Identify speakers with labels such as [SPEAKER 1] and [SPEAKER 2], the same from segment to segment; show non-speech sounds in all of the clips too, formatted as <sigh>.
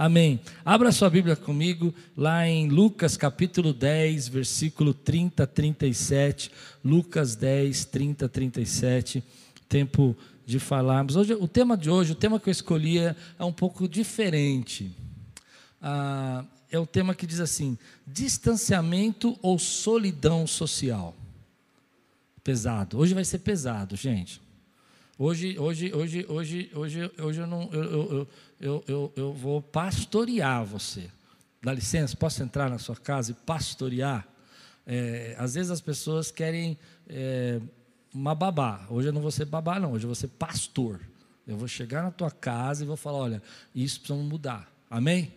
[SPEAKER 1] Amém. Abra sua Bíblia comigo lá em Lucas capítulo 10, versículo 30 a 37. Lucas 10, 30 a 37. Tempo de falarmos. Hoje, o tema de hoje, o tema que eu escolhi é, é um pouco diferente. Ah, é o tema que diz assim: distanciamento ou solidão social. Pesado. Hoje vai ser pesado, gente. Hoje, hoje, hoje, hoje, hoje, hoje eu não. Eu, eu, eu, eu, eu vou pastorear você. Dá licença, posso entrar na sua casa e pastorear? É, às vezes as pessoas querem é, uma babá. Hoje eu não vou ser babá, não. Hoje eu vou ser pastor. Eu vou chegar na tua casa e vou falar: olha, isso precisa mudar. Amém?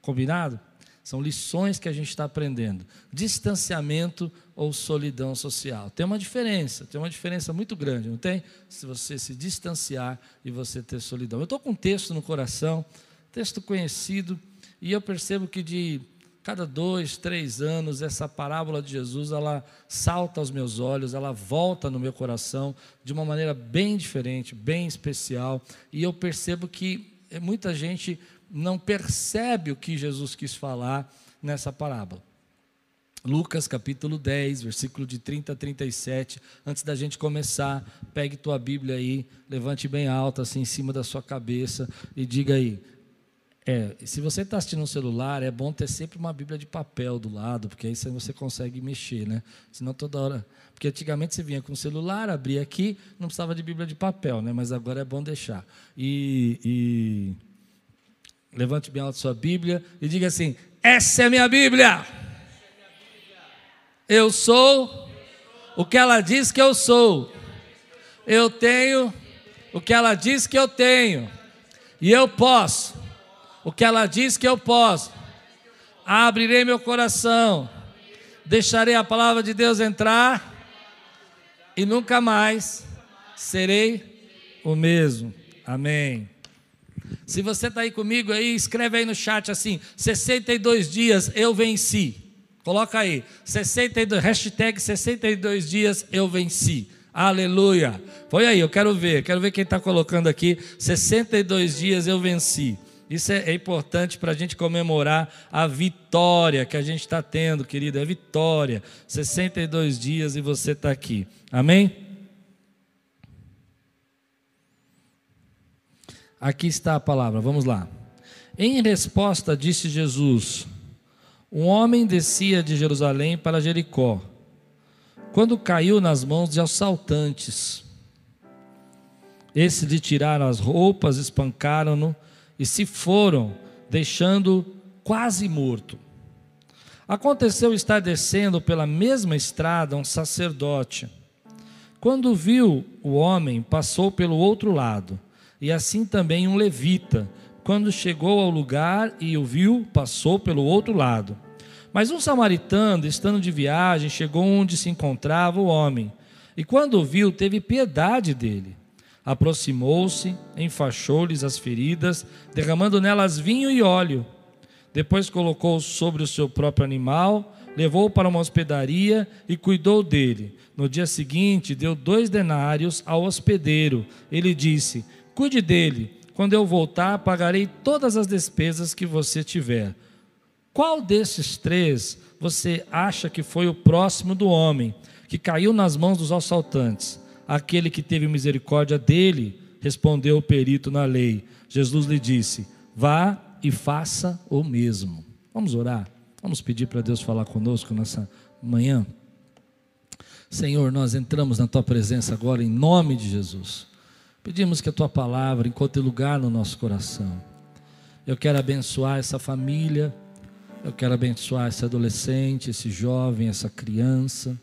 [SPEAKER 1] Combinado? São lições que a gente está aprendendo. Distanciamento ou solidão social. Tem uma diferença, tem uma diferença muito grande, não tem? Se você se distanciar e você ter solidão. Eu estou com um texto no coração, texto conhecido, e eu percebo que de cada dois, três anos, essa parábola de Jesus, ela salta aos meus olhos, ela volta no meu coração de uma maneira bem diferente, bem especial, e eu percebo que muita gente não percebe o que Jesus quis falar nessa parábola. Lucas capítulo 10, versículo de 30 a 37. Antes da gente começar, pegue tua Bíblia aí, levante bem alta, assim, em cima da sua cabeça, e diga aí. É, se você está assistindo no celular, é bom ter sempre uma Bíblia de papel do lado, porque aí você consegue mexer, né? Senão toda hora. Porque antigamente você vinha com o celular, abria aqui, não precisava de Bíblia de papel, né? Mas agora é bom deixar. E. e Levante bem alto sua Bíblia e diga assim: Essa é minha Bíblia. Eu sou o que ela diz que eu sou. Eu tenho o que ela diz que eu tenho. E eu posso o que ela diz que eu posso. Abrirei meu coração. Deixarei a palavra de Deus entrar e nunca mais serei o mesmo. Amém. Se você está aí comigo aí, escreve aí no chat assim: 62 dias eu venci. Coloca aí, 62, hashtag 62 dias eu venci. Aleluia. Põe aí, eu quero ver, quero ver quem está colocando aqui. 62 dias eu venci. Isso é, é importante para a gente comemorar a vitória que a gente está tendo, querido. É vitória. 62 dias e você está aqui. Amém? Aqui está a palavra, vamos lá. Em resposta, disse Jesus: Um homem descia de Jerusalém para Jericó, quando caiu nas mãos de assaltantes. Esses lhe tiraram as roupas, espancaram-no e se foram, deixando quase morto. Aconteceu estar descendo pela mesma estrada um sacerdote. Quando viu o homem, passou pelo outro lado e assim também um levita, quando chegou ao lugar e o viu, passou pelo outro lado. Mas um samaritano, estando de viagem, chegou onde se encontrava o homem, e quando o viu, teve piedade dele. Aproximou-se, enfaixou-lhes as feridas, derramando nelas vinho e óleo. Depois colocou sobre o seu próprio animal, levou-o para uma hospedaria e cuidou dele. No dia seguinte, deu dois denários ao hospedeiro. Ele disse: Cuide dele. Quando eu voltar, pagarei todas as despesas que você tiver. Qual desses três você acha que foi o próximo do homem que caiu nas mãos dos assaltantes? Aquele que teve misericórdia dele, respondeu o perito na lei. Jesus lhe disse: Vá e faça o mesmo. Vamos orar. Vamos pedir para Deus falar conosco nessa manhã. Senhor, nós entramos na tua presença agora em nome de Jesus. Pedimos que a tua palavra encontre lugar no nosso coração. Eu quero abençoar essa família, eu quero abençoar esse adolescente, esse jovem, essa criança.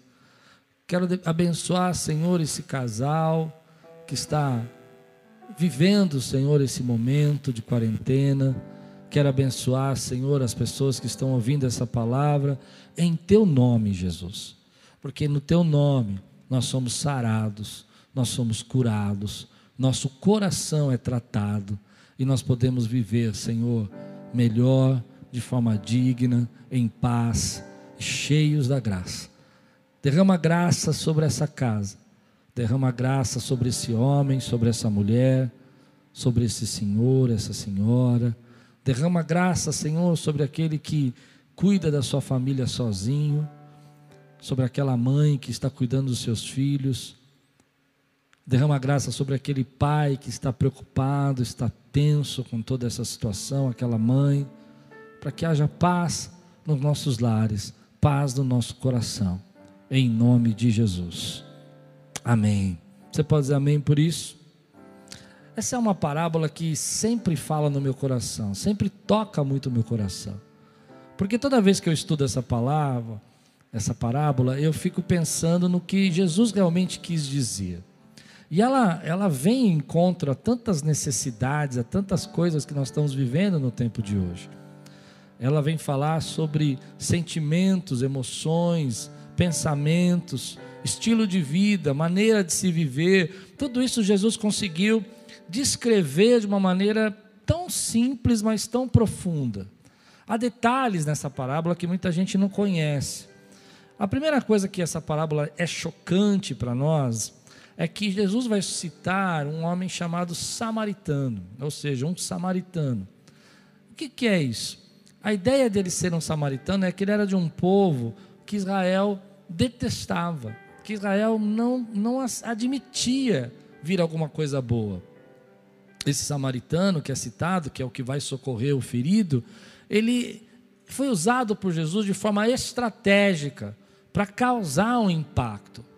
[SPEAKER 1] Quero abençoar, Senhor, esse casal que está vivendo, Senhor, esse momento de quarentena. Quero abençoar, Senhor, as pessoas que estão ouvindo essa palavra em teu nome, Jesus. Porque no teu nome nós somos sarados, nós somos curados, nosso coração é tratado e nós podemos viver, Senhor, melhor, de forma digna, em paz, cheios da graça. Derrama graça sobre essa casa, derrama graça sobre esse homem, sobre essa mulher, sobre esse senhor, essa senhora, Derrama graça, Senhor, sobre aquele que cuida da sua família sozinho, sobre aquela mãe que está cuidando dos seus filhos. Derrama graça sobre aquele pai que está preocupado, está tenso com toda essa situação, aquela mãe, para que haja paz nos nossos lares, paz no nosso coração, em nome de Jesus. Amém. Você pode dizer amém por isso? Essa é uma parábola que sempre fala no meu coração, sempre toca muito o meu coração. Porque toda vez que eu estudo essa palavra, essa parábola, eu fico pensando no que Jesus realmente quis dizer. E ela, ela vem em encontro a tantas necessidades, a tantas coisas que nós estamos vivendo no tempo de hoje. Ela vem falar sobre sentimentos, emoções, pensamentos, estilo de vida, maneira de se viver. Tudo isso Jesus conseguiu descrever de uma maneira tão simples, mas tão profunda. Há detalhes nessa parábola que muita gente não conhece. A primeira coisa que essa parábola é chocante para nós é que Jesus vai citar um homem chamado samaritano, ou seja, um samaritano. O que, que é isso? A ideia dele ser um samaritano é que ele era de um povo que Israel detestava, que Israel não, não admitia vir alguma coisa boa esse samaritano que é citado, que é o que vai socorrer o ferido, ele foi usado por Jesus de forma estratégica para causar um impacto.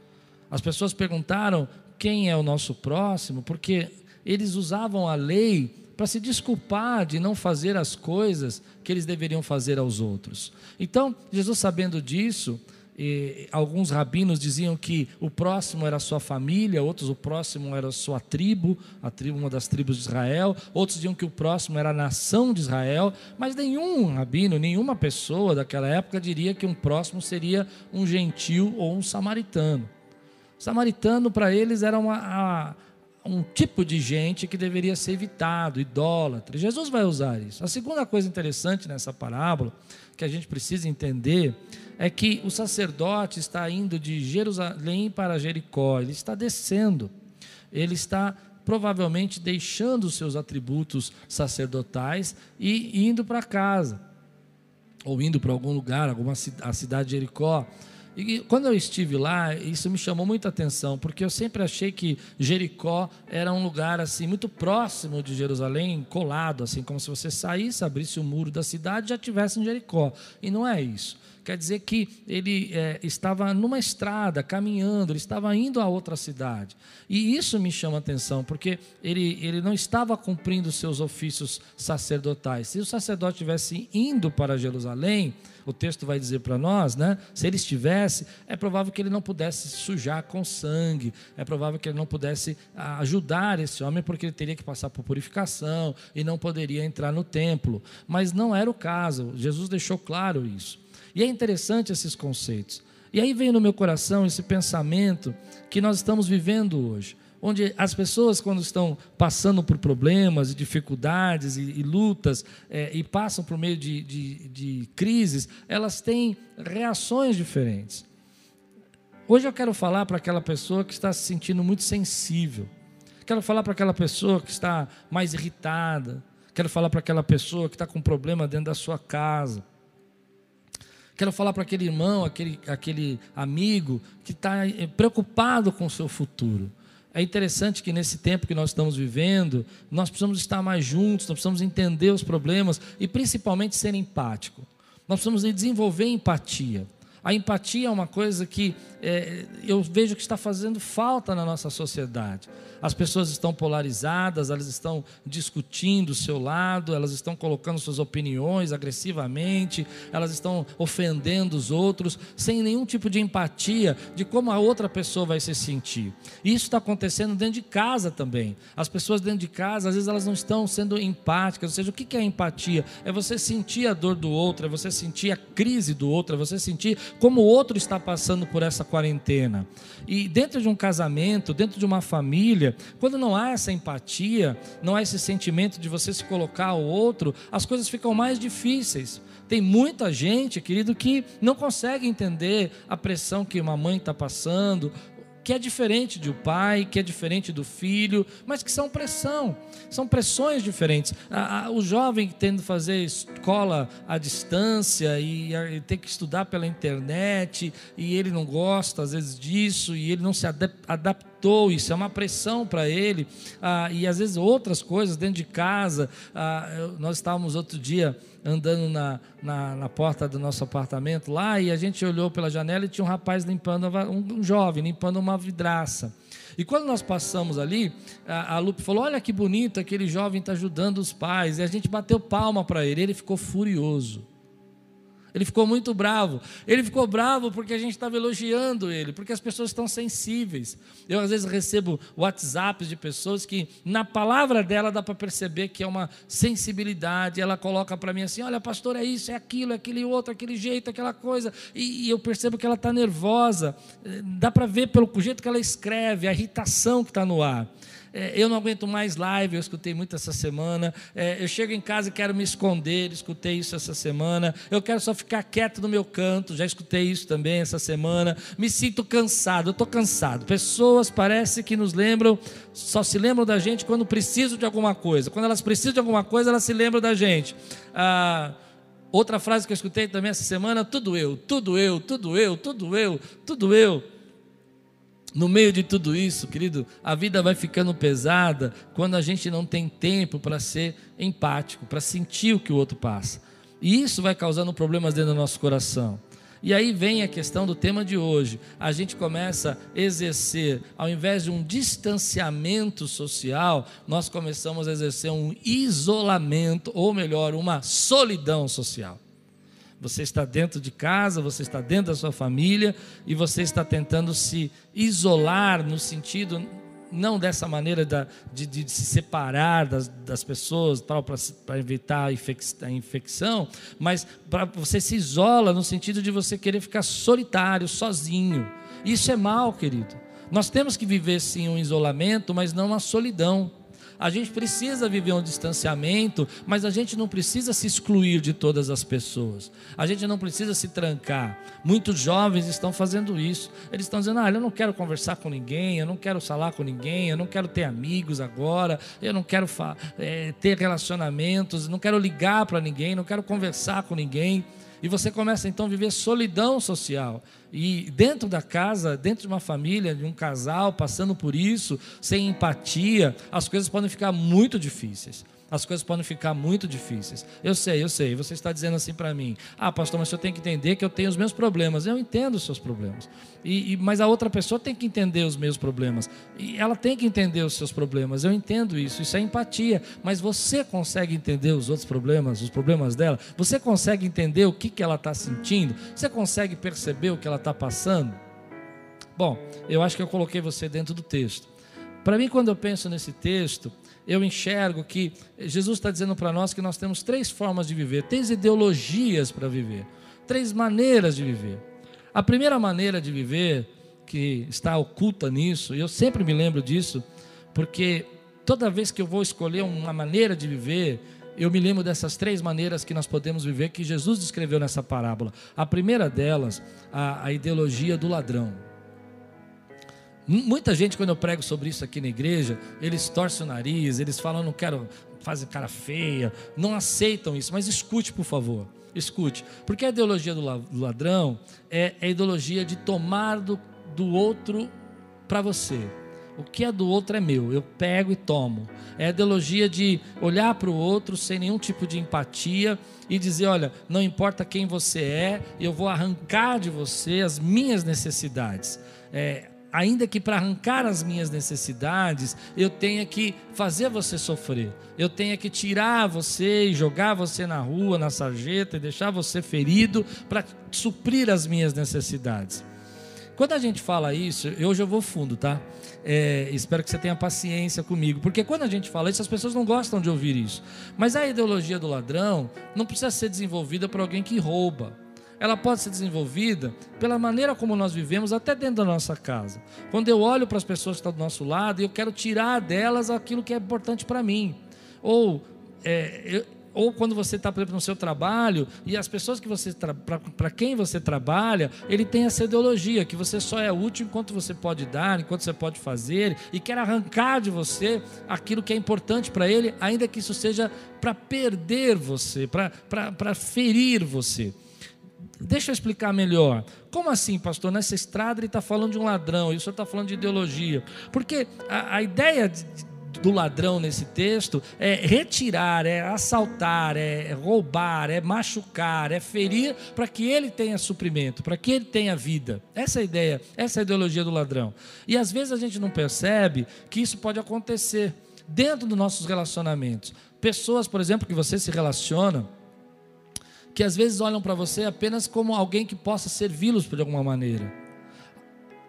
[SPEAKER 1] As pessoas perguntaram quem é o nosso próximo, porque eles usavam a lei para se desculpar de não fazer as coisas que eles deveriam fazer aos outros. Então, Jesus, sabendo disso, alguns rabinos diziam que o próximo era a sua família, outros o próximo era a sua tribo, a tribo, uma das tribos de Israel, outros diziam que o próximo era a nação de Israel, mas nenhum rabino, nenhuma pessoa daquela época diria que um próximo seria um gentil ou um samaritano. Samaritano para eles era uma, a, um tipo de gente que deveria ser evitado, idólatra. Jesus vai usar isso. A segunda coisa interessante nessa parábola que a gente precisa entender é que o sacerdote está indo de Jerusalém para Jericó, ele está descendo, ele está provavelmente deixando os seus atributos sacerdotais e indo para casa, ou indo para algum lugar, alguma a cidade de Jericó. E quando eu estive lá, isso me chamou muita atenção, porque eu sempre achei que Jericó era um lugar assim muito próximo de Jerusalém, colado, assim como se você saísse, abrisse o muro da cidade, já tivesse em Jericó. E não é isso. Quer dizer que ele é, estava numa estrada, caminhando, ele estava indo a outra cidade. E isso me chama atenção, porque ele, ele não estava cumprindo seus ofícios sacerdotais. Se o sacerdote tivesse indo para Jerusalém, o texto vai dizer para nós, né? Se ele estivesse, é provável que ele não pudesse sujar com sangue, é provável que ele não pudesse ah, ajudar esse homem, porque ele teria que passar por purificação e não poderia entrar no templo. Mas não era o caso, Jesus deixou claro isso. E é interessante esses conceitos. E aí vem no meu coração esse pensamento que nós estamos vivendo hoje, onde as pessoas, quando estão passando por problemas e dificuldades e, e lutas é, e passam por meio de, de, de crises, elas têm reações diferentes. Hoje eu quero falar para aquela pessoa que está se sentindo muito sensível. Quero falar para aquela pessoa que está mais irritada. Quero falar para aquela pessoa que está com problema dentro da sua casa. Quero falar para aquele irmão, aquele, aquele amigo que está eh, preocupado com o seu futuro. É interessante que nesse tempo que nós estamos vivendo, nós precisamos estar mais juntos, nós precisamos entender os problemas e principalmente ser empático. Nós precisamos desenvolver empatia. A empatia é uma coisa que é, eu vejo que está fazendo falta na nossa sociedade. As pessoas estão polarizadas, elas estão discutindo o seu lado, elas estão colocando suas opiniões agressivamente, elas estão ofendendo os outros, sem nenhum tipo de empatia de como a outra pessoa vai se sentir. Isso está acontecendo dentro de casa também. As pessoas dentro de casa, às vezes, elas não estão sendo empáticas. Ou seja, o que é empatia? É você sentir a dor do outro, é você sentir a crise do outro, é você sentir como o outro está passando por essa quarentena. E dentro de um casamento, dentro de uma família, quando não há essa empatia, não há esse sentimento de você se colocar ao outro, as coisas ficam mais difíceis. Tem muita gente, querido, que não consegue entender a pressão que uma mãe está passando, que é diferente do pai, que é diferente do filho, mas que são pressão, são pressões diferentes. o jovem que tende a fazer escola à distância e, tem que estudar pela internet, e ele não gosta às vezes disso, e ele não se adaptou, isso é uma pressão para ele, ah, e às vezes outras coisas dentro de casa. Ah, nós estávamos outro dia andando na, na, na, porta do nosso apartamento lá e a gente olhou pela janela e tinha um rapaz limpando, um, um jovem limpando uma vidraça. E quando nós passamos ali, a, a Lupe falou: Olha que bonito, aquele jovem está ajudando os pais. E a gente bateu palma para ele, ele ficou furioso. Ele ficou muito bravo. Ele ficou bravo porque a gente estava elogiando ele, porque as pessoas estão sensíveis. Eu às vezes recebo WhatsApps de pessoas que na palavra dela dá para perceber que é uma sensibilidade. Ela coloca para mim assim: olha, pastor, é isso, é aquilo, é aquele outro, aquele jeito, aquela coisa. E, e eu percebo que ela está nervosa. Dá para ver pelo jeito que ela escreve, a irritação que está no ar é, eu não aguento mais live, eu escutei muito essa semana. É, eu chego em casa e quero me esconder, escutei isso essa semana. Eu quero só ficar quieto no meu canto, já escutei isso também essa semana. Me sinto cansado, eu estou cansado. Pessoas parece que nos lembram, só se lembram da gente quando precisam de alguma coisa. Quando elas precisam de alguma coisa, elas se lembram da gente. Ah, outra frase que eu escutei também essa semana: tudo eu, tudo eu, tudo eu, tudo eu, tudo eu. No meio de tudo isso, querido, a vida vai ficando pesada quando a gente não tem tempo para ser empático, para sentir o que o outro passa. E isso vai causando problemas dentro do nosso coração. E aí vem a questão do tema de hoje. A gente começa a exercer, ao invés de um distanciamento social, nós começamos a exercer um isolamento, ou melhor, uma solidão social. Você está dentro de casa, você está dentro da sua família e você está tentando se isolar no sentido não dessa maneira da, de, de, se separar das, das pessoas para evitar a, infec, a infecção, mas para você se isola no sentido de você querer ficar solitário, sozinho. Isso é mal, querido. Nós temos que viver sim um isolamento, mas não uma solidão. A gente precisa viver um distanciamento, mas a gente não precisa se excluir de todas as pessoas. A gente não precisa se trancar. Muitos jovens estão fazendo isso. Eles estão dizendo: ah, eu não quero conversar com ninguém, eu não quero falar com ninguém, eu não quero ter amigos agora, eu não quero é, ter relacionamentos, não quero ligar para ninguém, não quero conversar com ninguém. E você começa então a viver solidão social. E dentro da casa, dentro de uma família, de um casal, passando por isso, sem empatia, as coisas podem ficar muito difíceis as coisas podem ficar muito difíceis. Eu sei, eu sei. Você está dizendo assim para mim: Ah, pastor, mas eu tenho que entender que eu tenho os meus problemas. Eu entendo os seus problemas. E, e, mas a outra pessoa tem que entender os meus problemas. E ela tem que entender os seus problemas. Eu entendo isso. Isso é empatia. Mas você consegue entender os outros problemas, os problemas dela? Você consegue entender o que, que ela está sentindo? Você consegue perceber o que ela está passando? Bom, eu acho que eu coloquei você dentro do texto. Para mim, quando eu penso nesse texto, eu enxergo que Jesus está dizendo para nós que nós temos três formas de viver, três ideologias para viver, três maneiras de viver. A primeira maneira de viver, que está oculta nisso, e eu sempre me lembro disso, porque toda vez que eu vou escolher uma maneira de viver, eu me lembro dessas três maneiras que nós podemos viver que Jesus descreveu nessa parábola. A primeira delas, a, a ideologia do ladrão. Muita gente, quando eu prego sobre isso aqui na igreja, eles torcem o nariz, eles falam, não quero, fazem cara feia, não aceitam isso, mas escute, por favor, escute, porque a ideologia do ladrão é, é a ideologia de tomar do, do outro para você. O que é do outro é meu, eu pego e tomo. É a ideologia de olhar para o outro sem nenhum tipo de empatia e dizer: olha, não importa quem você é, eu vou arrancar de você as minhas necessidades. É, ainda que para arrancar as minhas necessidades, eu tenha que fazer você sofrer. Eu tenha que tirar você e jogar você na rua, na sarjeta e deixar você ferido para suprir as minhas necessidades. Quando a gente fala isso, hoje eu vou fundo, tá? É, espero que você tenha paciência comigo, porque quando a gente fala isso, as pessoas não gostam de ouvir isso. Mas a ideologia do ladrão não precisa ser desenvolvida por alguém que rouba ela pode ser desenvolvida pela maneira como nós vivemos, até dentro da nossa casa. Quando eu olho para as pessoas que estão do nosso lado, eu quero tirar delas aquilo que é importante para mim. Ou é, eu, ou quando você está, por exemplo, no seu trabalho, e as pessoas que você para quem você trabalha, ele tem essa ideologia que você só é útil enquanto você pode dar, enquanto você pode fazer, e quer arrancar de você aquilo que é importante para ele, ainda que isso seja para perder você, para ferir você. Deixa eu explicar melhor. Como assim, pastor? Nessa estrada ele está falando de um ladrão, e o senhor está falando de ideologia. Porque a, a ideia de, do ladrão nesse texto é retirar, é assaltar, é roubar, é machucar, é ferir para que ele tenha suprimento, para que ele tenha vida. Essa é a ideia, essa é a ideologia do ladrão. E às vezes a gente não percebe que isso pode acontecer dentro dos nossos relacionamentos. Pessoas, por exemplo, que você se relaciona, que às vezes olham para você apenas como alguém que possa servi-los de alguma maneira.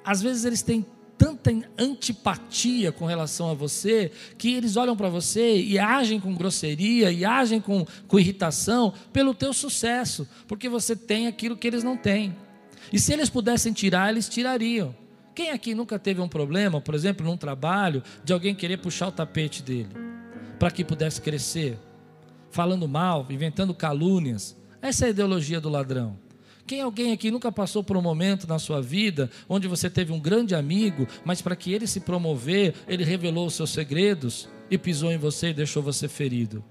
[SPEAKER 1] Às vezes eles têm tanta antipatia com relação a você, que eles olham para você e agem com grosseria, e agem com, com irritação pelo teu sucesso, porque você tem aquilo que eles não têm. E se eles pudessem tirar, eles tirariam. Quem aqui nunca teve um problema, por exemplo, num trabalho, de alguém querer puxar o tapete dele, para que pudesse crescer, falando mal, inventando calúnias? Essa é a ideologia do ladrão. Quem alguém aqui nunca passou por um momento na sua vida onde você teve um grande amigo, mas para que ele se promover, ele revelou os seus segredos e pisou em você e deixou você ferido?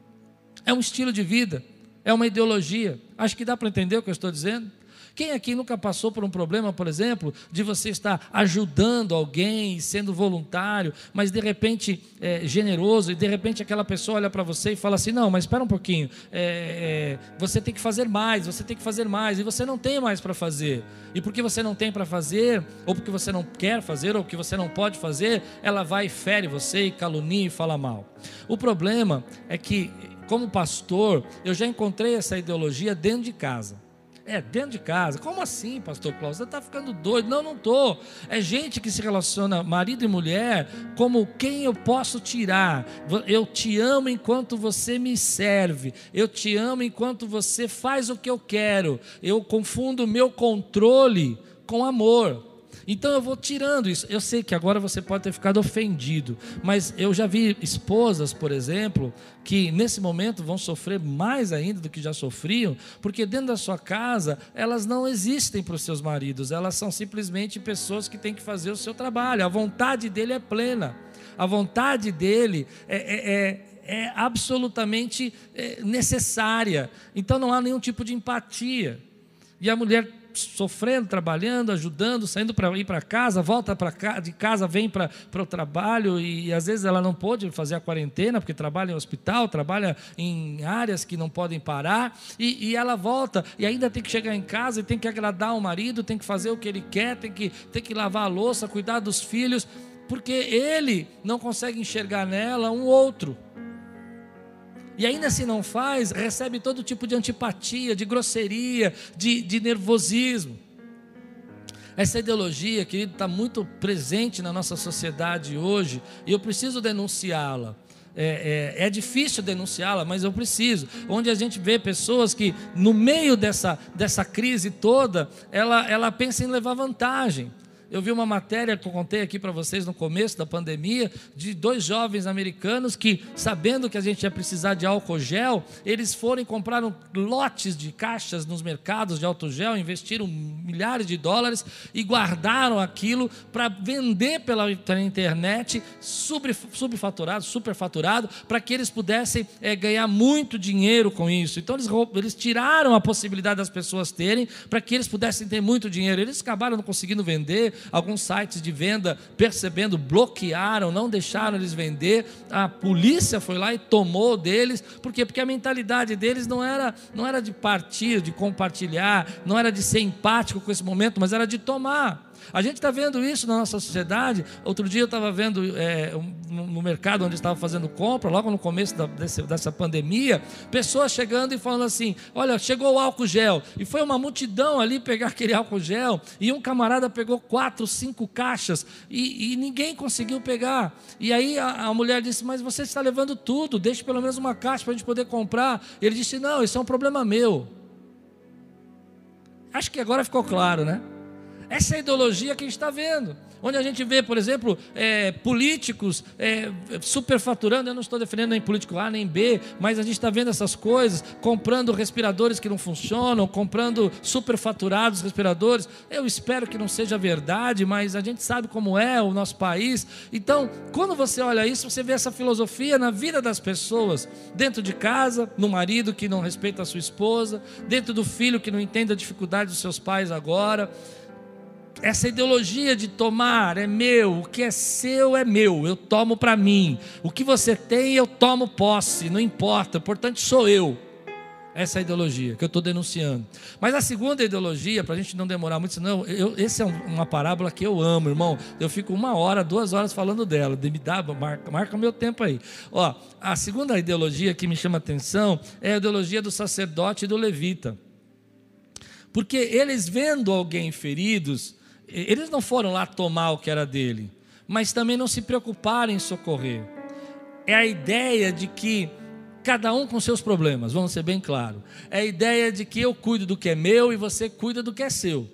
[SPEAKER 1] É um estilo de vida, é uma ideologia. Acho que dá para entender o que eu estou dizendo. Quem aqui nunca passou por um problema, por exemplo, de você estar ajudando alguém, sendo voluntário, mas de repente é, generoso, e de repente aquela pessoa olha para você e fala assim: não, mas espera um pouquinho, é, é, você tem que fazer mais, você tem que fazer mais, e você não tem mais para fazer. E porque você não tem para fazer, ou porque você não quer fazer, ou porque você não pode fazer, ela vai e fere você, e calunia e fala mal. O problema é que, como pastor, eu já encontrei essa ideologia dentro de casa. É, dentro de casa. Como assim, pastor Cláudio? Você está ficando doido? Não, não estou. É gente que se relaciona, marido e mulher, como quem eu posso tirar. Eu te amo enquanto você me serve. Eu te amo enquanto você faz o que eu quero. Eu confundo meu controle com amor. Então eu vou tirando isso. Eu sei que agora você pode ter ficado ofendido, mas eu já vi esposas, por exemplo, que nesse momento vão sofrer mais ainda do que já sofriam, porque dentro da sua casa elas não existem para os seus maridos, elas são simplesmente pessoas que têm que fazer o seu trabalho. A vontade dele é plena, a vontade dele é, é, é é absolutamente é, necessária. Então não há nenhum tipo de empatia. E a mulher sofrendo, trabalhando, ajudando, saindo para ir para casa, volta para de casa, vem para o trabalho e, e, às vezes ela não pôde fazer a quarentena porque trabalha em hospital, trabalha em áreas que não podem parar e, e, ela volta e ainda tem que chegar em casa e tem que agradar o marido, tem que fazer o que ele quer, tem que, tem que lavar a louça, cuidar dos filhos, porque ele não consegue enxergar nela um outro. E ainda se não faz, recebe todo tipo de antipatia, de grosseria, de, de nervosismo. Essa ideologia, querido, está muito presente na nossa sociedade hoje e eu preciso denunciá-la. É, é, é, difícil denunciá-la, mas eu preciso. Onde a gente vê pessoas que, no meio dessa, dessa crise toda, ela, ela pensa em levar vantagem. Eu vi uma matéria que eu contei aqui para vocês no começo da pandemia, de dois jovens americanos que, sabendo que a gente ia precisar de álcool gel, eles foram e compraram lotes de caixas nos mercados de álcool gel, investiram milhares de dólares e guardaram aquilo para vender pela internet subfaturado, superfaturado, para que eles pudessem é, ganhar muito dinheiro com isso. Então eles, eles tiraram a possibilidade das pessoas terem para que eles pudessem ter muito dinheiro. Eles acabaram não conseguindo vender, alguns sites de venda, percebendo, bloquearam, não deixaram eles vender. A polícia foi lá e tomou deles. Por quê? Porque a mentalidade deles não era, não era de partir, de compartilhar, não era de ser empático com esse momento, mas era de tomar. A gente está vendo isso na nossa sociedade. Outro dia eu estava vendo é, no mercado onde estava fazendo compra, logo no começo da, desse, dessa pandemia, pessoas chegando e falando assim: Olha, chegou o álcool gel. E foi uma multidão ali pegar <laughs> aquele álcool gel. E um camarada pegou quatro, cinco caixas e, e ninguém conseguiu pegar. E aí a, a, mulher disse: Mas você está levando tudo, deixe pelo menos uma caixa para a gente poder comprar. E ele disse: Não, isso é um problema meu. Acho que agora ficou claro, né? Essa é a ideologia que a gente está vendo. onde a gente vê, por exemplo, é, políticos é, superfaturando. Eu não estou defendendo nem político A nem B, mas a gente está vendo essas coisas, comprando respiradores que não funcionam, comprando superfaturados respiradores. Eu espero que não seja verdade, mas a gente sabe como é o nosso país. Então, quando você olha isso, você vê essa filosofia na vida das pessoas, dentro de casa, no marido que não respeita a sua esposa, dentro do filho que não entende a dificuldade dos seus pais agora essa ideologia de tomar é meu, o que é seu é meu, eu tomo para mim. O que você tem, eu tomo posse, não importa, importante sou eu. Essa é a ideologia que eu estou denunciando. Mas a segunda ideologia, para a gente não demorar muito, senão, eu, essa é uma parábola que eu amo, irmão. Eu fico uma hora, duas horas falando dela. Me dá, marca, marca meu tempo aí. Ó, a segunda ideologia que me chama atenção é a ideologia do sacerdote e do levita. Porque eles vendo alguém feridos, eles não foram lá tomar o que era dele, mas também não se preocuparam em socorrer. É a ideia de que cada um com seus problemas, vamos ser bem claros. É a ideia de que eu cuido do que é meu e você cuida do que é seu.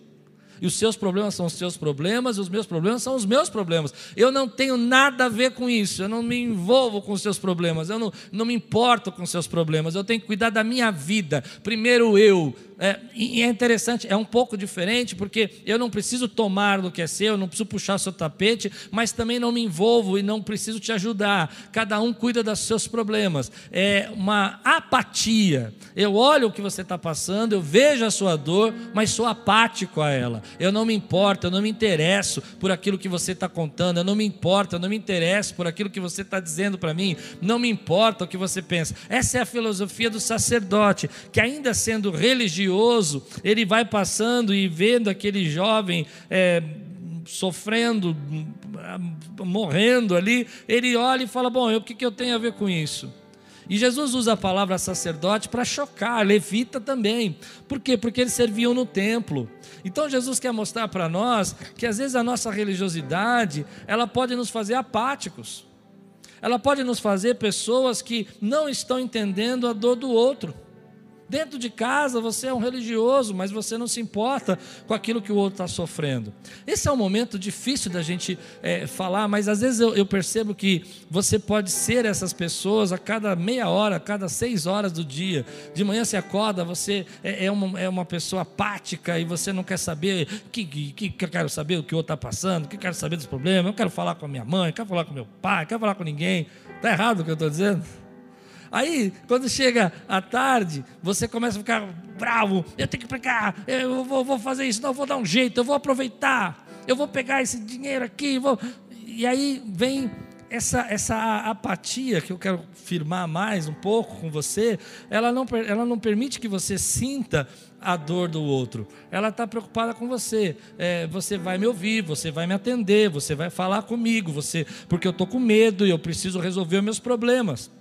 [SPEAKER 1] E os seus problemas são os seus problemas, e os meus problemas são os meus problemas. Eu não tenho nada a ver com isso, eu não me envolvo com os seus problemas, eu não, não me importo com os seus problemas, eu tenho que cuidar da minha vida. Primeiro eu, é, e é interessante, é um pouco diferente, porque eu não preciso tomar do que é seu, eu não preciso puxar seu tapete, mas também não me envolvo e não preciso te ajudar. Cada um cuida dos seus problemas. É uma apatia. Eu olho o que você está passando, eu vejo a sua dor, mas sou apático a ela. Eu não me importo, eu não me interesso por aquilo que você está contando, eu não me importo, eu não me interesso por aquilo que você está dizendo para mim, não me importa o que você pensa. Essa é a filosofia do sacerdote, que ainda sendo religioso, ele vai passando e vendo aquele jovem é, sofrendo, morrendo ali, ele olha e fala: Bom, o que, que eu tenho a ver com isso? E Jesus usa a palavra sacerdote para chocar, levita também. Por quê? Porque eles serviam no templo. Então Jesus quer mostrar para nós que às vezes a nossa religiosidade, ela pode nos fazer apáticos. Ela pode nos fazer pessoas que não estão entendendo a dor do outro. Dentro de casa você é um religioso, mas você não se importa com aquilo que o outro está sofrendo. Esse é um momento difícil da gente é, falar, mas às vezes eu, eu, percebo que você pode ser essas pessoas a cada meia hora, a cada seis horas do dia. De manhã você acorda, você é, é, uma, é uma pessoa apática e você não quer saber que, que, que eu quero saber o que o outro está passando, que eu quero saber dos problemas, eu quero falar com a minha mãe, quero falar com meu pai, quero falar com ninguém. Está errado o que eu estou dizendo? Aí, quando chega a tarde, você começa a ficar bravo. Eu tenho que pegar, eu vou, vou fazer isso, não, eu vou dar um jeito, eu vou aproveitar, eu vou pegar esse dinheiro aqui. Vou... E aí vem essa, essa apatia que eu quero firmar mais um pouco com você, ela não, ela não permite que você sinta a dor do outro. Ela está preocupada com você. É, você vai me ouvir, você vai me atender, você vai falar comigo, você, porque eu estou com medo e eu preciso resolver meus problemas.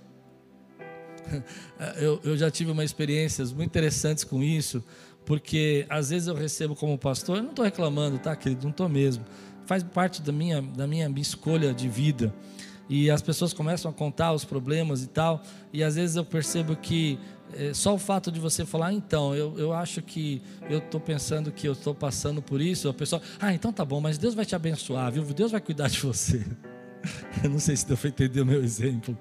[SPEAKER 1] <laughs> eu, eu já tive uma experiências muito interessantes com isso, porque às vezes eu recebo como pastor, eu não estou reclamando, tá, querido? Não estou mesmo. Faz parte da minha, da minha, minha escolha de vida. E as pessoas começam a contar os problemas e tal, e às vezes eu percebo que é, só o fato de você falar, ah, então, eu, eu acho que eu estou pensando que eu estou passando por isso, a pessoa, ah, então tá bom, mas Deus vai te abençoar, viu? Deus vai cuidar de você. <laughs> Eu não sei se deu para entender o meu exemplo.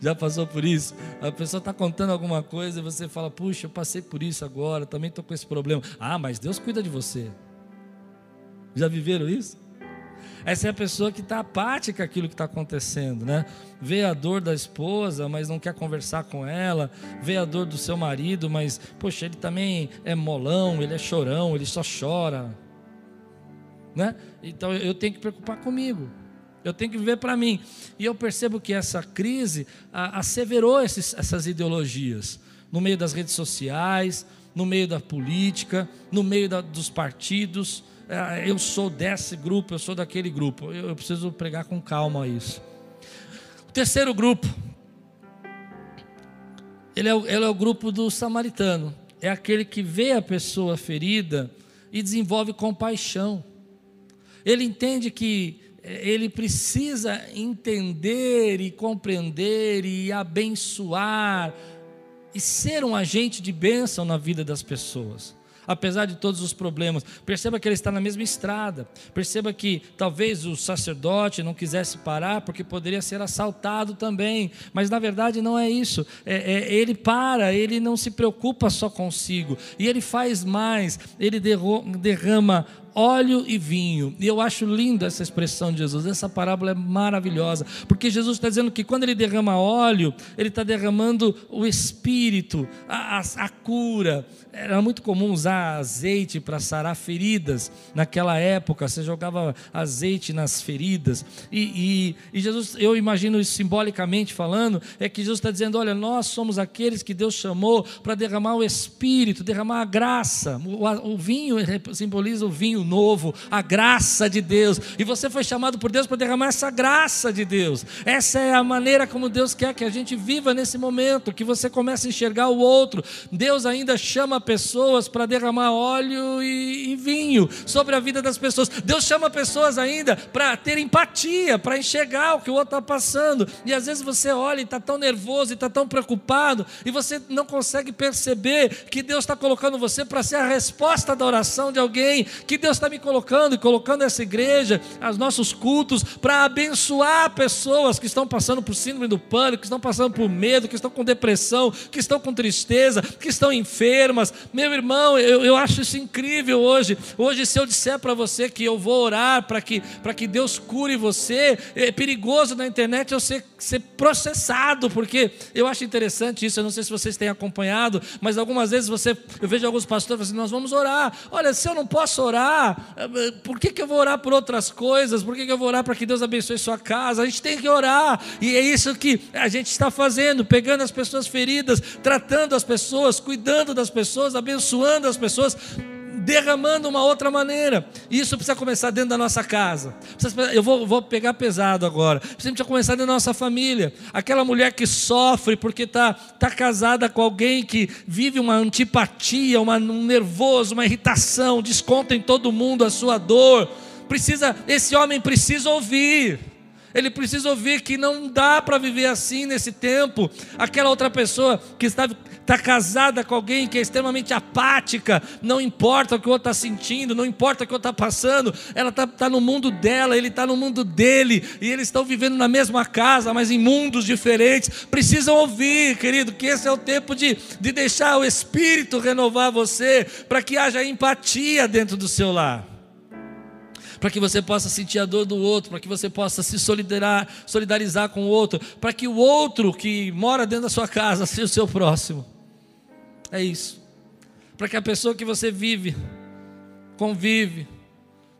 [SPEAKER 1] Já passou por isso? A pessoa está contando alguma coisa e você fala: Puxa, eu passei por isso agora, também estou com esse problema. Ah, mas Deus cuida de você. Já viveram isso? Essa é a pessoa que está apática aquilo que está acontecendo, né? Vê a dor da esposa, mas não quer conversar com ela. Vê a dor do seu marido, mas, poxa, ele também é molão, ele é chorão, ele só chora. Né? Então eu tenho que preocupar comigo. Eu tenho que viver para mim. E eu percebo que essa crise asseverou esses, essas ideologias no meio das redes sociais, no meio da política, no meio da, dos partidos. É, eu sou desse grupo, eu sou daquele grupo. Eu, eu preciso pregar com calma isso. O terceiro grupo, ele é, ele é o grupo do samaritano. É aquele que vê a pessoa ferida e desenvolve compaixão. Ele entende que ele precisa entender e compreender e abençoar e ser um agente de bênção na vida das pessoas. apesar de todos os problemas. Perceba que ele está na mesma estrada. Perceba que talvez o sacerdote não quisesse parar porque poderia ser assaltado também. Mas na verdade não é isso. É, é, ele para, ele não se preocupa só consigo. E ele faz mais. Ele derrama óleo e vinho. E eu acho linda essa expressão de Jesus. Essa parábola é maravilhosa, porque Jesus está dizendo que quando ele derrama óleo, ele está derramando o espírito, a, a, a cura. Era muito comum usar azeite para sarar feridas naquela época. Você jogava azeite nas feridas. E, e, e Jesus, eu imagino simbolicamente falando, é que Jesus está dizendo: olha, nós somos aqueles que Deus chamou para derramar o espírito, derramar a graça. O, o vinho simboliza o vinho novo, a graça de Deus. E você foi chamado por Deus para derramar essa graça de Deus. Essa é a maneira como Deus quer que a gente viva nesse momento, que você comece a enxergar o outro. Deus ainda chama pessoas para derramar óleo e, e vinho sobre a vida das pessoas. Deus chama pessoas ainda para ter empatia, para enxergar o que o outro está passando. E às vezes você olha e está tão nervoso e está tão preocupado, e você não consegue perceber que Deus está colocando você para ser a resposta da oração de alguém, que Deus está me colocando e colocando essa igreja, os nossos cultos, para abençoar pessoas que estão passando por síndrome do pânico, que estão passando por medo, que estão com depressão, que estão com tristeza, que estão enfermas. Meu irmão, eu, eu acho isso incrível hoje. Hoje, se eu disser para você que eu vou orar para que, que Deus cure você, é perigoso na internet eu ser, ser processado, porque eu acho interessante isso. Eu não sei se vocês têm acompanhado, mas algumas vezes você, eu vejo alguns pastores assim: nós vamos orar. Olha, se eu não posso orar, por que, que eu vou orar por outras coisas? Por que, que eu vou orar para que Deus abençoe sua casa? A gente tem que orar, e é isso que a gente está fazendo, pegando as pessoas feridas, tratando as pessoas, cuidando das pessoas, abençoando as pessoas derramando uma outra maneira. Isso precisa começar dentro da nossa casa. Eu vou, vou pegar pesado agora. Precisa começar dentro da nossa família. Aquela mulher que sofre porque está tá casada com alguém que vive uma antipatia, uma, um nervoso, uma irritação, desconta em todo mundo a sua dor. Precisa, esse homem precisa ouvir. Ele precisa ouvir que não dá para viver assim nesse tempo. Aquela outra pessoa que está está casada com alguém que é extremamente apática, não importa o que o outro está sentindo, não importa o que o outro está passando, ela está tá no mundo dela, ele está no mundo dele, e eles estão vivendo na mesma casa, mas em mundos diferentes. Precisam ouvir, querido, que esse é o tempo de, de deixar o Espírito renovar você, para que haja empatia dentro do seu lar para que você possa sentir a dor do outro, para que você possa se solidarizar, solidarizar com o outro, para que o outro que mora dentro da sua casa seja o seu próximo. É isso. Para que a pessoa que você vive, convive,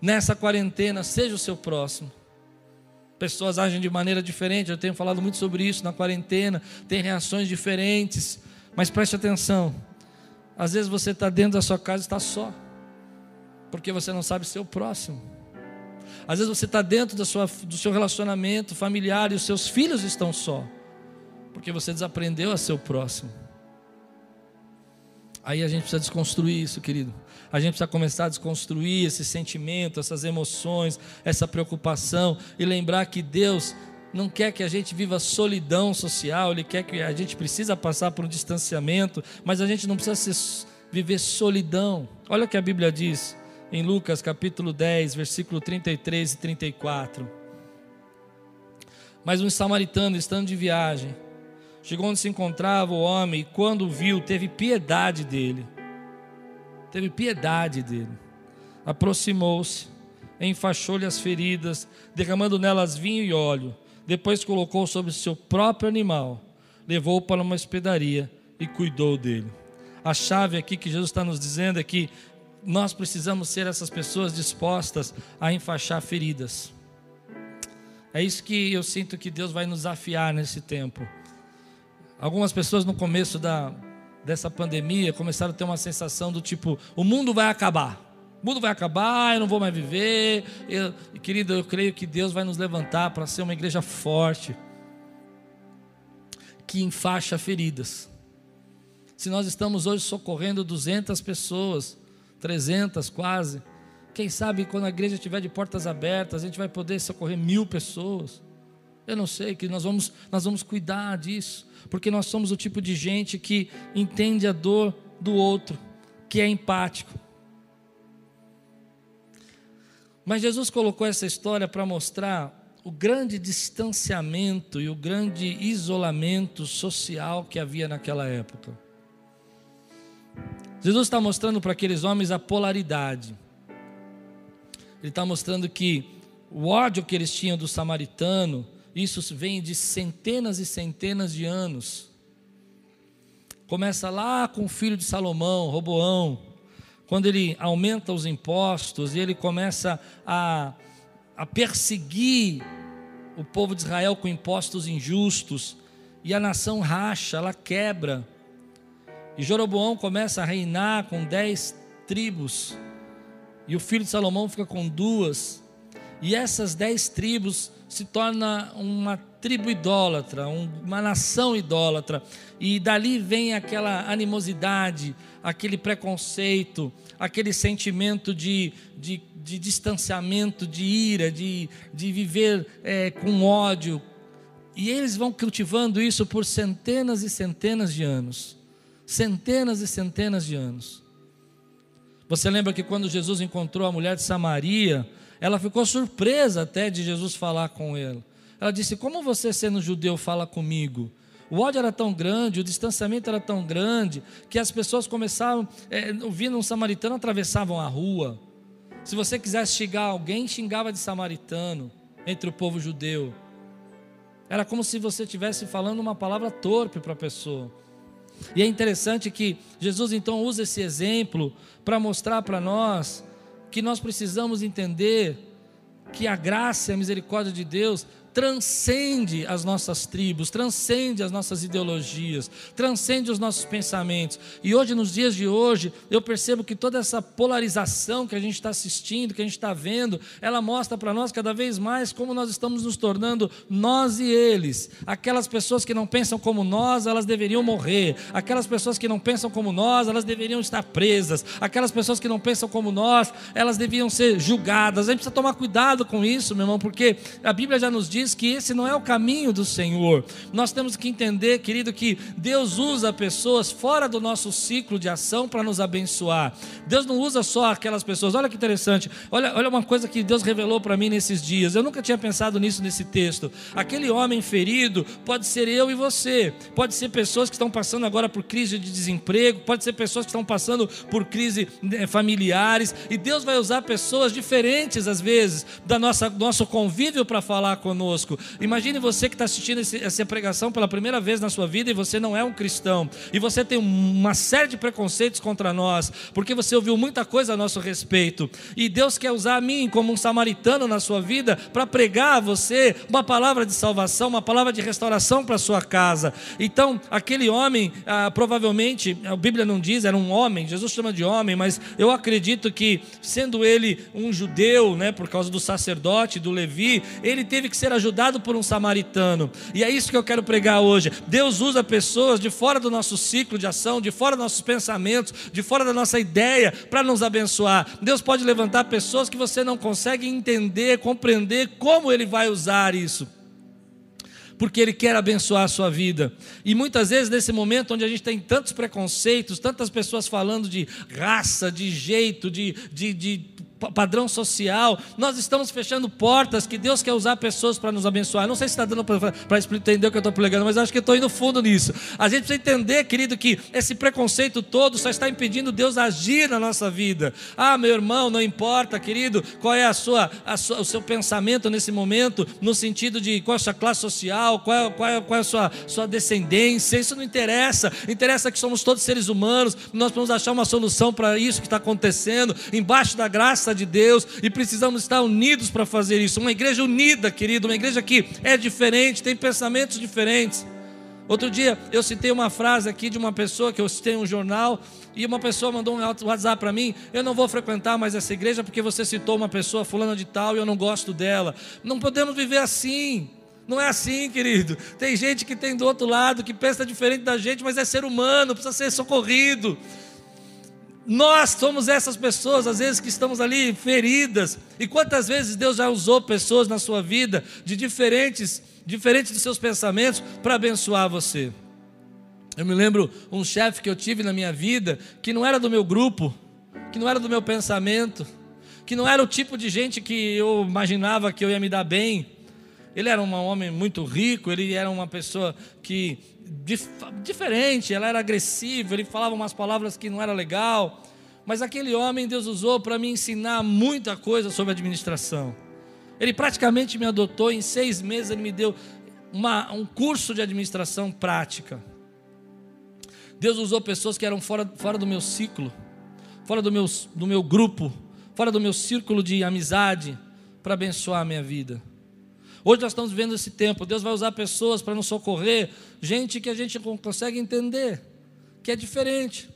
[SPEAKER 1] nessa quarentena, seja o seu próximo. Pessoas agem de maneira diferente, eu tenho falado muito sobre isso na quarentena, tem reações diferentes, mas preste atenção. Às vezes você está dentro da sua casa e está só, porque você não sabe ser o próximo. Às vezes você está dentro da sua, do seu relacionamento familiar e os seus filhos estão só, porque você desaprendeu a ser o próximo. Aí a gente precisa desconstruir isso, querido. A gente precisa começar a desconstruir esse sentimento, essas emoções, essa preocupação e lembrar que Deus não quer que a gente viva solidão social, Ele quer que a gente precisa passar por um distanciamento, mas a gente não precisa ser, viver solidão. Olha o que a Bíblia diz em Lucas capítulo 10, versículo 33 e 34. Mas um samaritano, estando de viagem, chegou onde se encontrava o homem e, quando o viu, teve piedade dele. Teve piedade dele. Aproximou-se, enfaixou-lhe as feridas, derramando nelas vinho e óleo. Depois colocou sobre o seu próprio animal, levou-o para uma hospedaria e cuidou dele. A chave aqui que Jesus está nos dizendo é que nós precisamos ser essas pessoas dispostas a enfaixar feridas. É isso que eu sinto que Deus vai nos afiar nesse tempo. Algumas pessoas no começo da, dessa pandemia começaram a ter uma sensação do tipo: o mundo vai acabar. O mundo vai acabar, eu não vou mais viver. Eu, querido, eu creio que Deus vai nos levantar para ser uma igreja forte, que enfaixa feridas. Se nós estamos hoje socorrendo 200 pessoas, 300 quase. Quem sabe quando a igreja estiver de portas abertas, a gente vai poder socorrer mil pessoas. Eu não sei, que nós vamos, nós vamos cuidar disso, porque nós somos o tipo de gente que entende a dor do outro, que é empático. Mas Jesus colocou essa história para mostrar o grande distanciamento e o grande isolamento social que havia naquela época. Jesus está mostrando para aqueles homens a polaridade. Ele está mostrando que o ódio que eles tinham do samaritano, isso vem de centenas e centenas de anos. Começa lá com o filho de Salomão, Roboão, quando ele aumenta os impostos e ele começa a, a perseguir o povo de Israel com impostos injustos, e a nação racha, ela quebra. E Jeroboão começa a reinar com dez tribos, e o filho de Salomão fica com duas, e essas dez tribos se torna uma tribo idólatra, uma nação idólatra, e dali vem aquela animosidade, aquele preconceito, aquele sentimento de, de, de distanciamento, de ira, de, de viver é, com ódio. E eles vão cultivando isso por centenas e centenas de anos. Centenas e centenas de anos. Você lembra que quando Jesus encontrou a mulher de Samaria, ela ficou surpresa até de Jesus falar com ele. Ela disse: Como você, sendo judeu, fala comigo? O ódio era tão grande, o distanciamento era tão grande, que as pessoas começavam, é, ouvindo um samaritano, atravessavam a rua. Se você quisesse xingar alguém, xingava de samaritano entre o povo judeu. Era como se você estivesse falando uma palavra torpe para a pessoa. E é interessante que Jesus então usa esse exemplo para mostrar para nós que nós precisamos entender que a graça e a misericórdia de Deus transcende as nossas tribos, transcende as nossas ideologias, transcende os nossos pensamentos. E hoje, nos dias de hoje, eu percebo que toda essa polarização que a gente está assistindo, que a gente está vendo, ela mostra para nós cada vez mais como nós estamos nos tornando nós e eles. Aquelas pessoas que não pensam como nós, elas deveriam morrer. Aquelas pessoas que não pensam como nós, elas deveriam estar presas. Aquelas pessoas que não pensam como nós, elas deviam ser julgadas. A gente precisa tomar cuidado com isso, meu irmão, porque a Bíblia já nos diz diz que esse não é o caminho do Senhor. Nós temos que entender, querido, que Deus usa pessoas fora do nosso ciclo de ação para nos abençoar. Deus não usa só aquelas pessoas. Olha que interessante. Olha, olha uma coisa que Deus revelou para mim nesses dias. Eu nunca tinha pensado nisso nesse texto. Aquele homem ferido pode ser eu e você. Pode ser pessoas que estão passando agora por crise de desemprego. Pode ser pessoas que estão passando por crise né, familiares. E Deus vai usar pessoas diferentes às vezes da nossa nosso convívio para falar conosco conosco. Imagine você que está assistindo essa pregação pela primeira vez na sua vida e você não é um cristão. E você tem uma série de preconceitos contra nós, porque você ouviu muita coisa a nosso respeito. E Deus quer usar a mim como um samaritano na sua vida para pregar a você uma palavra de salvação, uma palavra de restauração para a sua casa. Então, aquele homem, ah, provavelmente, a Bíblia não diz, era um homem, Jesus chama de homem, mas eu acredito que, sendo ele um judeu, né, por causa do sacerdote, do Levi, ele teve que ser ajudado por um samaritano. E é isso que eu quero pregar hoje. Deus usa pessoas de fora do nosso ciclo de ação, de fora dos nossos pensamentos, de fora da nossa ideia, para nos abençoar. Deus pode levantar pessoas que você não consegue entender, compreender como Ele vai usar isso porque Ele quer abençoar a sua vida. E muitas vezes, nesse momento onde a gente tem tantos preconceitos, tantas pessoas falando de raça, de jeito, de, de, de padrão social, nós estamos fechando portas que Deus quer usar pessoas para nos abençoar. Não sei se está dando para entender o que eu estou pregando, mas acho que estou indo fundo nisso. A gente precisa entender, querido, que esse preconceito todo só está impedindo Deus agir na nossa vida. Ah, meu irmão, não importa, querido, qual é a sua, a sua, o seu pensamento nesse momento, no sentido de qual é a sua classe social, qual é, qual é, qual é a sua, sua descendência, isso não interessa. Interessa que somos todos seres humanos, nós vamos achar uma solução para isso que está acontecendo, embaixo da graça graça de Deus e precisamos estar unidos para fazer isso. Uma igreja unida, querido, uma igreja que é diferente, tem pensamentos diferentes. Outro dia eu citei uma frase aqui de uma pessoa que eu citei um jornal e uma pessoa mandou um WhatsApp para mim: Eu não vou frequentar mais essa igreja porque você citou uma pessoa fulana de tal e eu não gosto dela. Não podemos viver assim. Não é assim, querido. Tem gente que tem do outro lado, que pensa diferente da gente, mas é ser humano, precisa ser socorrido. Nós somos essas pessoas, às vezes, que estamos ali feridas. E quantas vezes Deus já usou pessoas na sua vida, de diferentes, diferentes dos seus pensamentos, para abençoar você? Eu me lembro um chefe que eu tive na minha vida que não era do meu grupo, que não era do meu pensamento, que não era o tipo de gente que eu imaginava que eu ia me dar bem. Ele era um homem muito rico, ele era uma pessoa que dif, diferente, ela era agressiva, ele falava umas palavras que não era legal. Mas aquele homem Deus usou para me ensinar muita coisa sobre administração. Ele praticamente me adotou, em seis meses ele me deu uma, um curso de administração prática. Deus usou pessoas que eram fora, fora do meu ciclo, fora do meu, do meu grupo, fora do meu círculo de amizade, para abençoar a minha vida. Hoje nós estamos vivendo esse tempo. Deus vai usar pessoas para nos socorrer, gente que a gente não consegue entender, que é diferente.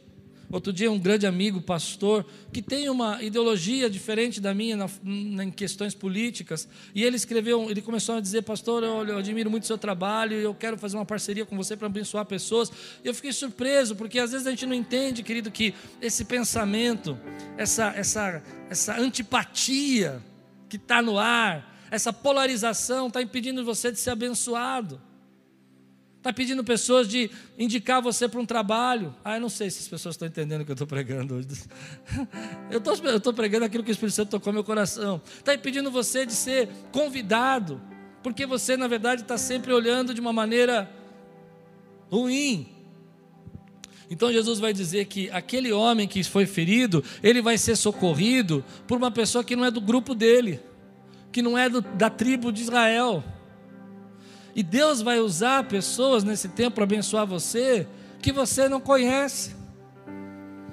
[SPEAKER 1] Outro dia, um grande amigo, pastor, que tem uma ideologia diferente da minha na, na, em questões políticas, e ele escreveu, ele começou a dizer, pastor, eu, eu admiro muito o seu trabalho, eu quero fazer uma parceria com você para abençoar pessoas. E eu fiquei surpreso, porque às vezes a gente não entende, querido, que esse pensamento, essa, essa, essa antipatia que está no ar, essa polarização está impedindo você de ser abençoado. Está pedindo pessoas de indicar você para um trabalho. Ah, eu não sei se as pessoas estão entendendo o que eu estou pregando hoje. <laughs> Eu estou pregando aquilo que o Espírito Santo tocou no meu coração. Está impedindo você de ser convidado, porque você, na verdade, está sempre olhando de uma maneira ruim. Então Jesus vai dizer que aquele homem que foi ferido, ele vai ser socorrido por uma pessoa que não é do grupo dele que não é do, da tribo de Israel. E Deus vai usar pessoas nesse tempo para abençoar você que você não conhece.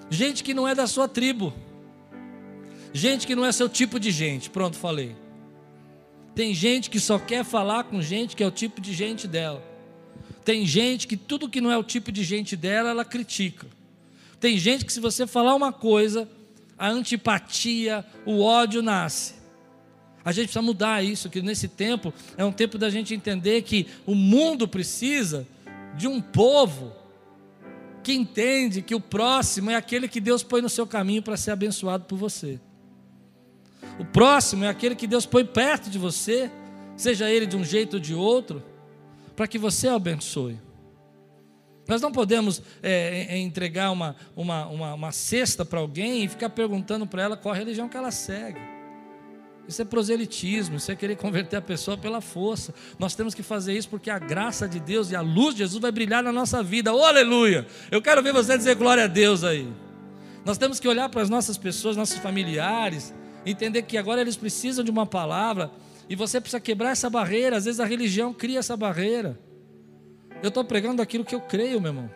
[SPEAKER 1] Gente que não é da sua tribo. Gente que não é seu tipo de gente. Pronto, falei. Tem gente que só quer falar com gente que é o tipo de gente dela. Tem gente que tudo que não é o tipo de gente dela, ela critica. Tem gente que se você falar uma coisa, a antipatia, o ódio nasce. A gente precisa mudar isso, que nesse tempo é um tempo da gente entender que o mundo precisa de um povo que entende que o próximo é aquele que Deus põe no seu caminho para ser abençoado por você. O próximo é aquele que Deus põe perto de você, seja ele de um jeito ou de outro, para que você abençoe. Nós não podemos é, é, entregar uma, uma, uma, uma cesta para alguém e ficar perguntando para ela qual religião que ela segue. Isso é proselitismo, isso é querer converter a pessoa pela força. Nós temos que fazer isso porque a graça de Deus e a luz de Jesus vai brilhar na nossa vida. Oh, aleluia! Eu quero ver você dizer glória a Deus aí. Nós temos que olhar para as nossas pessoas, nossos familiares, entender que agora eles precisam de uma palavra e você precisa quebrar essa barreira. Às vezes a religião cria essa barreira. Eu estou pregando aquilo que eu creio, meu irmão.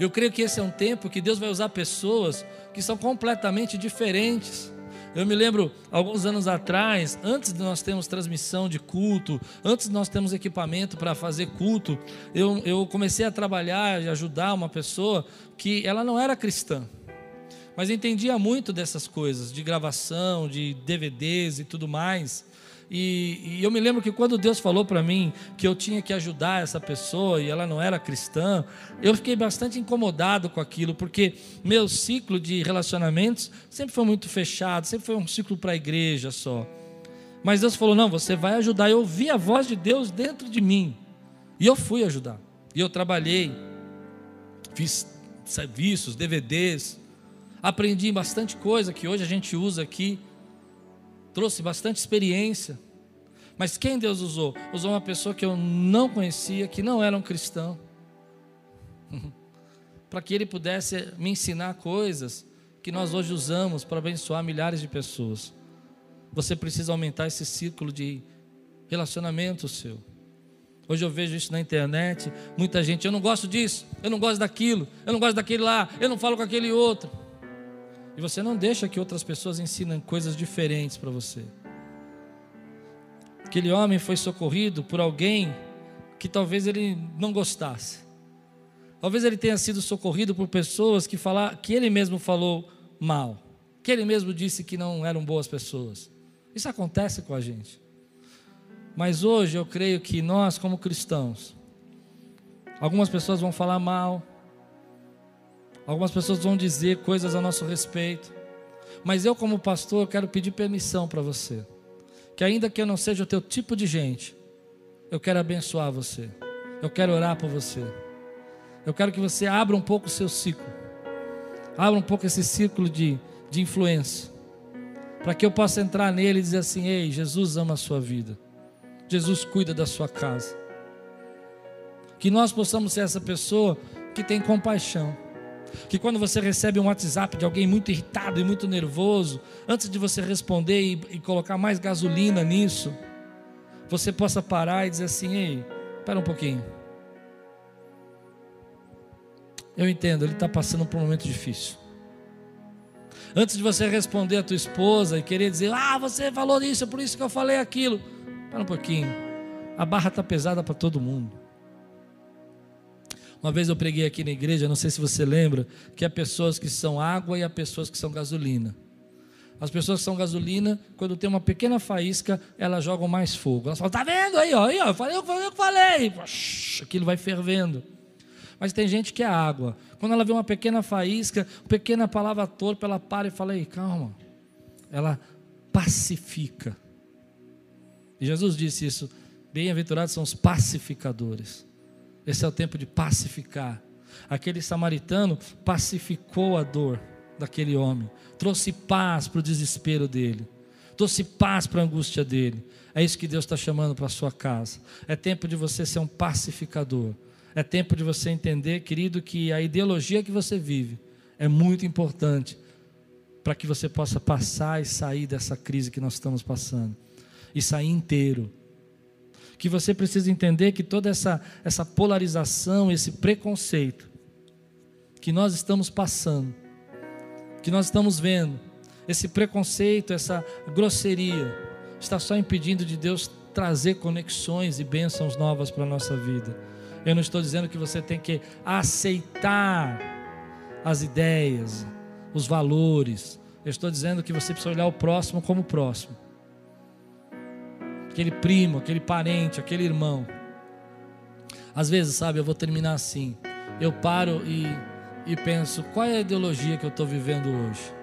[SPEAKER 1] Eu creio que esse é um tempo que Deus vai usar pessoas que são completamente diferentes eu me lembro, alguns anos atrás, antes de nós termos transmissão de culto, antes de nós termos equipamento para fazer culto, eu, eu comecei a trabalhar e ajudar uma pessoa que ela não era cristã, mas entendia muito dessas coisas, de gravação, de DVDs e tudo mais. E, e, eu me lembro que quando Deus falou para mim que eu tinha que ajudar essa pessoa e ela não era cristã, eu fiquei bastante incomodado com aquilo, porque meu ciclo de relacionamentos sempre foi muito fechado, sempre foi um ciclo para a igreja só. Mas Deus falou: não, você vai ajudar. Eu ouvi a voz de Deus dentro de mim e eu fui ajudar. E eu trabalhei, fiz serviços, DVDs, aprendi bastante coisa que hoje a gente usa aqui trouxe bastante experiência. Mas quem Deus usou? Usou uma pessoa que eu não conhecia, que não era um cristão, <laughs> para que ele pudesse me ensinar coisas que nós hoje usamos para abençoar milhares de pessoas. Você precisa aumentar esse círculo de relacionamento seu. Hoje eu vejo isso na internet, muita gente, eu não gosto disso, eu não gosto daquilo, eu não gosto daquele lá, eu não falo com aquele outro. E você não deixa que outras pessoas ensinem coisas diferentes para você. Aquele homem foi socorrido por alguém que talvez ele não gostasse. Talvez ele tenha sido socorrido por pessoas que, falar, que ele mesmo falou mal, que ele mesmo disse que não eram boas pessoas. Isso acontece com a gente. Mas hoje eu creio que nós, como cristãos, algumas pessoas vão falar mal, Algumas pessoas vão dizer coisas a nosso respeito. Mas eu, como pastor, quero pedir permissão para você. Que ainda que eu não seja o teu tipo de gente, eu quero abençoar você. Eu quero orar por você. Eu quero que você abra um pouco o seu ciclo. Abra um pouco esse círculo de, de influência. Para que eu possa entrar nele e dizer assim: Ei, Jesus ama a sua vida. Jesus cuida da sua casa. Que nós possamos ser essa pessoa que tem compaixão. Que quando você recebe um WhatsApp de alguém muito irritado e muito nervoso, antes de você responder e, e colocar mais gasolina nisso, você possa parar e dizer assim: Ei, espera um pouquinho. Eu entendo, ele está passando por um momento difícil. Antes de você responder a tua esposa e querer dizer, ah, você falou isso, é por isso que eu falei aquilo. Espera um pouquinho. A barra está pesada para todo mundo. Uma vez eu preguei aqui na igreja, não sei se você lembra, que há pessoas que são água e há pessoas que são gasolina. As pessoas que são gasolina, quando tem uma pequena faísca, elas jogam mais fogo. Elas falam, tá vendo aí, ó, aí, ó eu falei, falei, eu falei. Aquilo vai fervendo. Mas tem gente que é água. Quando ela vê uma pequena faísca, uma pequena palavra torpe, ela para e fala, ei, calma. Ela pacifica. E Jesus disse isso: bem-aventurados são os pacificadores. Esse é o tempo de pacificar. Aquele samaritano pacificou a dor daquele homem, trouxe paz para o desespero dele, trouxe paz para a angústia dele. É isso que Deus está chamando para a sua casa. É tempo de você ser um pacificador. É tempo de você entender, querido, que a ideologia que você vive é muito importante para que você possa passar e sair dessa crise que nós estamos passando e sair inteiro que você precisa entender que toda essa, essa polarização, esse preconceito que nós estamos passando, que nós estamos vendo, esse preconceito, essa grosseria, está só impedindo de Deus trazer conexões e bênçãos novas para a nossa vida. Eu não estou dizendo que você tem que aceitar as ideias, os valores. Eu estou dizendo que você precisa olhar o próximo como o próximo aquele primo, aquele parente, aquele irmão. Às vezes, sabe, eu vou terminar assim. Eu paro e, e penso: qual é a ideologia que eu estou vivendo hoje?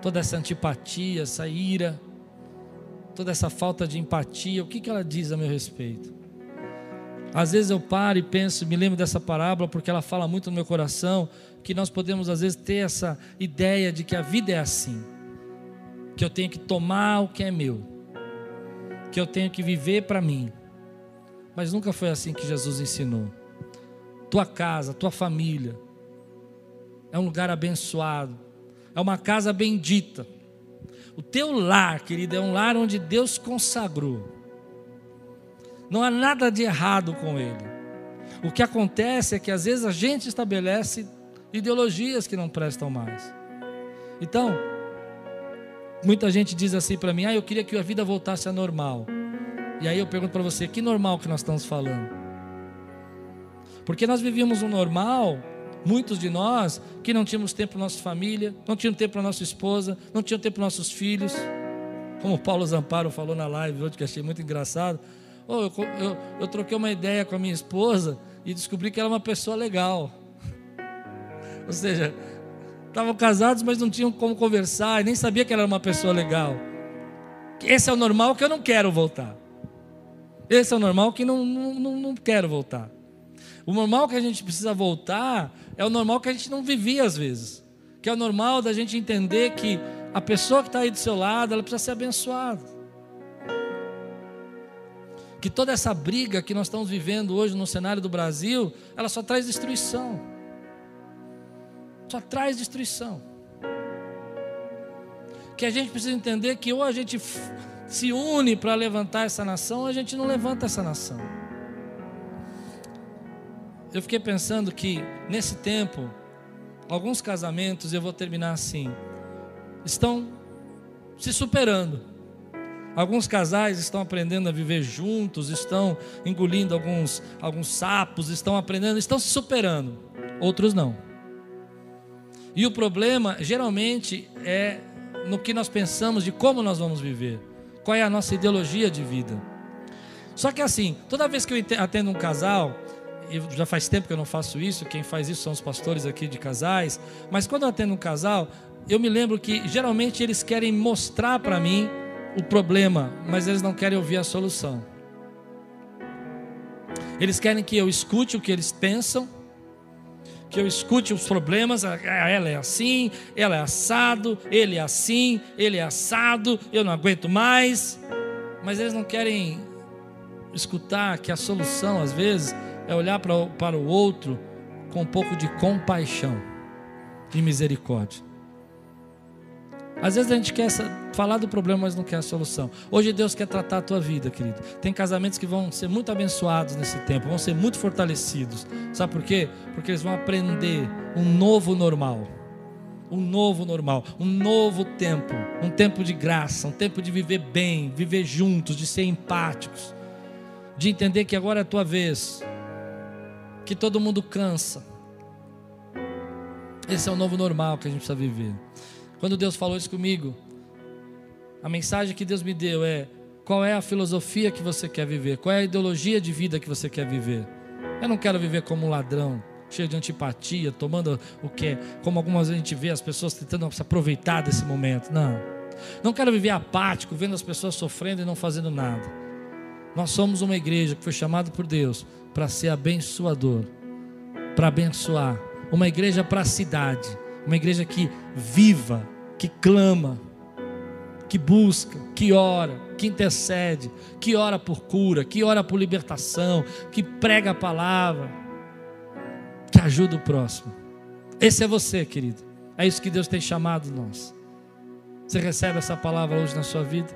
[SPEAKER 1] Toda essa antipatia, essa ira, toda essa falta de empatia, o que, que ela diz a meu respeito? Às vezes eu paro e penso, me lembro dessa parábola porque ela fala muito no meu coração, que nós podemos às vezes ter essa ideia de que a vida é assim, que eu tenho que tomar o que é meu, que eu tenho que viver para mim. Mas nunca foi assim que Jesus ensinou. Tua casa, tua família é um lugar abençoado, é uma casa bendita. O teu lar, querido, é um lar onde Deus consagrou. Não há nada de errado com ele. O que acontece é que às vezes a gente estabelece ideologias que não prestam mais. Então, Muita gente diz assim para mim: "Ah, eu queria que a vida voltasse a normal". E aí eu pergunto para você: que normal que nós estamos falando? Porque nós vivíamos um normal, muitos de nós, que não tínhamos tempo para nossa família, não tínhamos tempo para nossa esposa, não tínhamos tempo para nossos filhos. Como o Paulo Zamparo falou na live hoje, que achei muito engraçado. Oh, eu, eu, eu troquei uma ideia com a minha esposa e descobri que ela é uma pessoa legal. <laughs> Ou seja, Estavam casados, mas não tinham como conversar, e nem sabia que ela era uma pessoa legal. Esse é o normal que eu não quero voltar. Esse é o normal que não, não, não, não quero voltar. O normal que a gente precisa voltar é o normal que a gente não vivia às vezes. Que é o normal da gente entender que a pessoa que está aí do seu lado, ela precisa ser abençoada. Que toda essa briga que nós estamos vivendo hoje no cenário do Brasil, ela só traz destruição só traz destruição. Que a gente precisa entender que ou a gente se une para levantar essa nação, ou a gente não levanta essa nação. Eu fiquei pensando que nesse tempo, alguns casamentos, eu vou terminar assim, estão se superando. Alguns casais estão aprendendo a viver juntos, estão engolindo alguns, alguns sapos, estão aprendendo, estão se superando. Outros não. E o problema, geralmente, é no que nós pensamos de como nós vamos viver. Qual é a nossa ideologia de vida. Só que assim, toda vez que eu atendo um casal, e já faz tempo que eu não faço isso, quem faz isso são os pastores aqui de casais, mas quando eu atendo um casal, eu me lembro que geralmente eles querem mostrar para mim o problema, mas eles não querem ouvir a solução. Eles querem que eu escute o que eles pensam, que eu escute os problemas, ela é assim, ela é assado, ele é assim, ele é assado, eu não aguento mais. Mas eles não querem escutar que a solução, às vezes, é olhar para, o outro com um pouco de compaixão e misericórdia. Às vezes a gente quer falar do problema, mas não quer a solução. Hoje Deus quer tratar a tua vida, querido. Tem casamentos que vão ser muito abençoados nesse tempo, vão ser muito fortalecidos. Sabe por quê? Porque eles vão aprender um novo normal. Um novo normal, um novo tempo, um tempo de graça, um tempo de viver bem, viver juntos, de ser empáticos, de entender que agora é a tua vez, que todo mundo cansa. Esse é o novo normal que a gente precisa viver. Quando Deus falou isso comigo, a mensagem que Deus me deu é: qual é a filosofia que você quer viver? Qual é a ideologia de vida que você quer viver? Eu não quero viver como um ladrão, cheio de antipatia, tomando o que, como algumas vezes a gente vê as pessoas tentando se aproveitar desse momento. Não. Não quero viver apático, vendo as pessoas sofrendo e não fazendo nada. Nós somos uma igreja que foi chamada por Deus para ser abençoador, para abençoar, uma igreja para a cidade uma igreja que viva, que clama, que busca, que ora, que intercede, que ora por cura, que ora por libertação, que prega a palavra, que ajuda o próximo. Esse é você, querido. É isso que Deus tem chamado nós. Você recebe essa palavra hoje na sua vida?